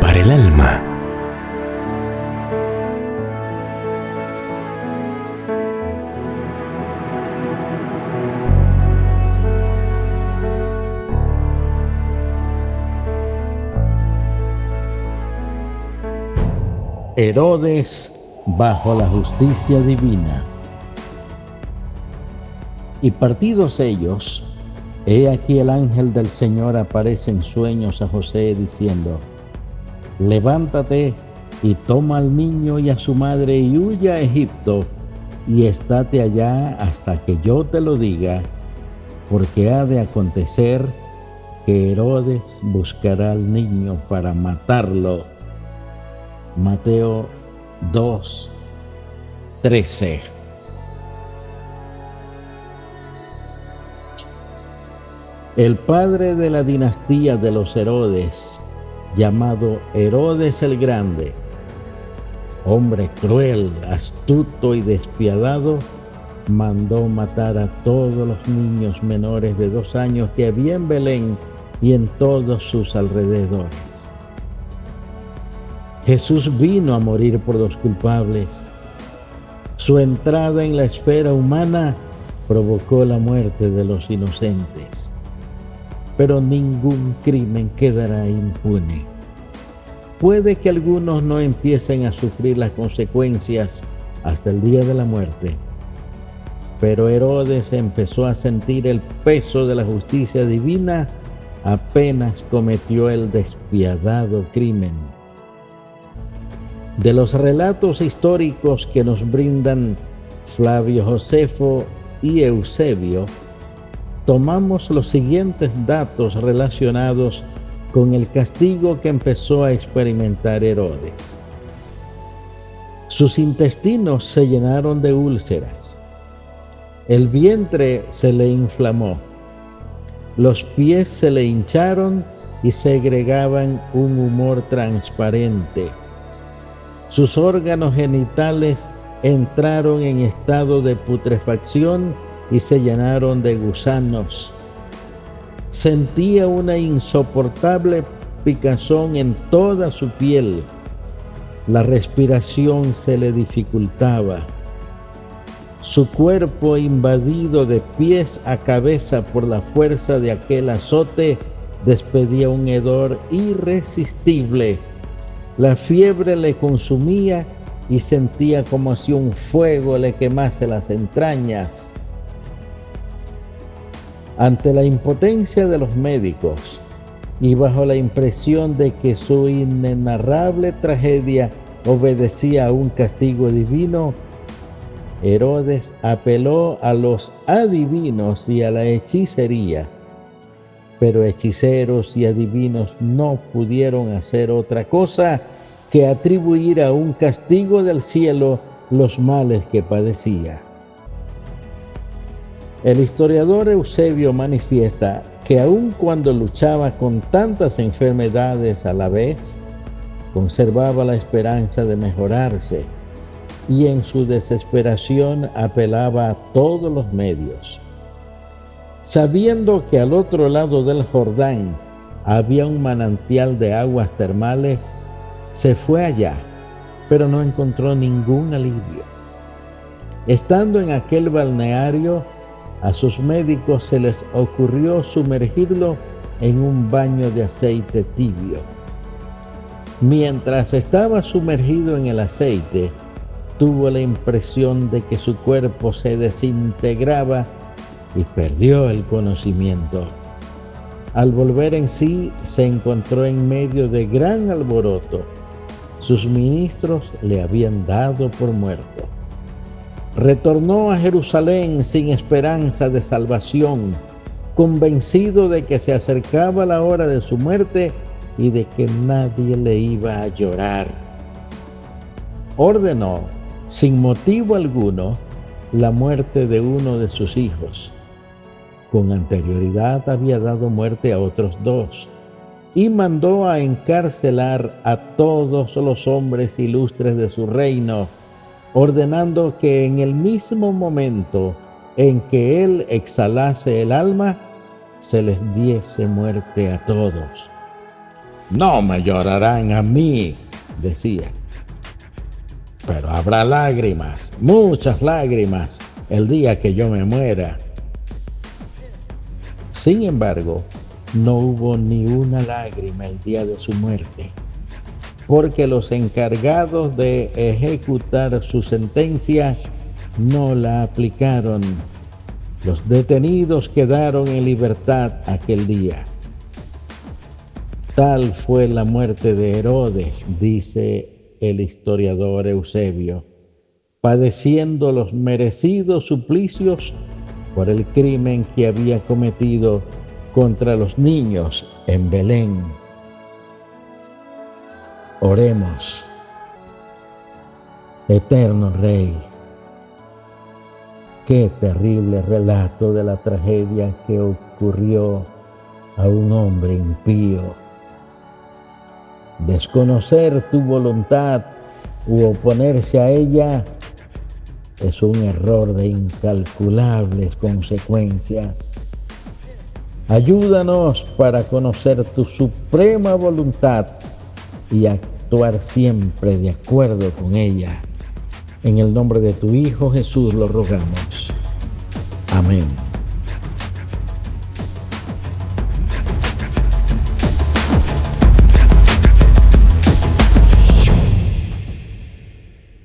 Para el alma. Herodes bajo la justicia divina. Y partidos ellos, he aquí el ángel del Señor aparece en sueños a José diciendo, levántate y toma al niño y a su madre y huye a Egipto y estate allá hasta que yo te lo diga, porque ha de acontecer que Herodes buscará al niño para matarlo Mateo 2, 13. El padre de la dinastía de los Herodes, llamado Herodes el Grande, hombre cruel, astuto y despiadado, mandó matar a todos los niños menores de dos años que había en Belén y en todos sus alrededores Jesús vino a morir por los culpables. Su entrada en la esfera humana provocó la muerte de los inocentes. Pero ningún crimen quedará impune. Puede que algunos no empiecen a sufrir las consecuencias hasta el día de la muerte. Pero Herodes empezó a sentir el peso de la justicia divina apenas cometió el despiadado crimen de los relatos históricos que nos brindan Flavio Josefo y Eusebio, tomamos los siguientes datos relacionados con el castigo que empezó a experimentar Herodes. Sus intestinos se llenaron de úlceras, el vientre se le inflamó, los pies se le hincharon y segregaban un humor transparente. Sus órganos genitales entraron en estado de putrefacción y se llenaron de gusanos. Sentía una insoportable picazón en toda su piel. La respiración se le dificultaba. Su cuerpo invadido de pies a cabeza por la fuerza de aquel azote despedía un hedor irresistible la fiebre le consumía y sentía como si un fuego le quemase las entrañas. Ante la impotencia de los médicos y bajo la impresión de que su inenarrable tragedia obedecía a un castigo divino, Herodes apeló a los adivinos y a la hechicería pero hechiceros y adivinos no pudieron hacer otra cosa que atribuir a un castigo del cielo los males que padecía. El historiador Eusebio manifiesta que aun cuando luchaba con tantas enfermedades a la vez, conservaba la esperanza de mejorarse y en su desesperación apelaba a todos los medios sabiendo que al otro lado del Jordán había un manantial de aguas termales, se fue allá, pero no encontró ningún alivio. Estando en aquel balneario, a sus médicos se les ocurrió sumergirlo en un baño de aceite tibio. Mientras estaba sumergido en el aceite, tuvo la impresión de que su cuerpo se desintegraba y perdió el conocimiento. Al volver en sí se encontró en medio de gran alboroto. Sus ministros le habían dado por muerto. Retornó a Jerusalén sin esperanza de salvación, convencido de que se acercaba la hora de su muerte y de que nadie le iba a llorar. Ordenó, sin motivo alguno, la muerte de uno de sus hijos con anterioridad había dado muerte a otros dos, y mandó a encarcelar a todos los hombres ilustres de su reino, ordenando que en el mismo momento en que él exhalase el alma, se les diese muerte a todos. No me llorarán a mí, decía. Pero habrá lágrimas, muchas lágrimas, el día que yo me muera. Sin embargo, no hubo ni una lágrima el día de su muerte, porque los encargados de ejecutar su sentencia no la aplicaron. Los detenidos quedaron en libertad aquel día. Tal fue la muerte de Herodes, dice el historiador Eusebio, padeciendo los merecidos suplicios por el crimen que había cometido contra los niños en Belén. Oremos. Eterno Rey, qué terrible relato de la tragedia que ocurrió a un hombre impío Desconocer tu voluntad u oponerse a ella es un error de incalculables consecuencias. Ayúdanos para conocer tu suprema voluntad y actuar siempre de acuerdo con ella. En el nombre de tu Hijo Jesús lo rogamos. Amén.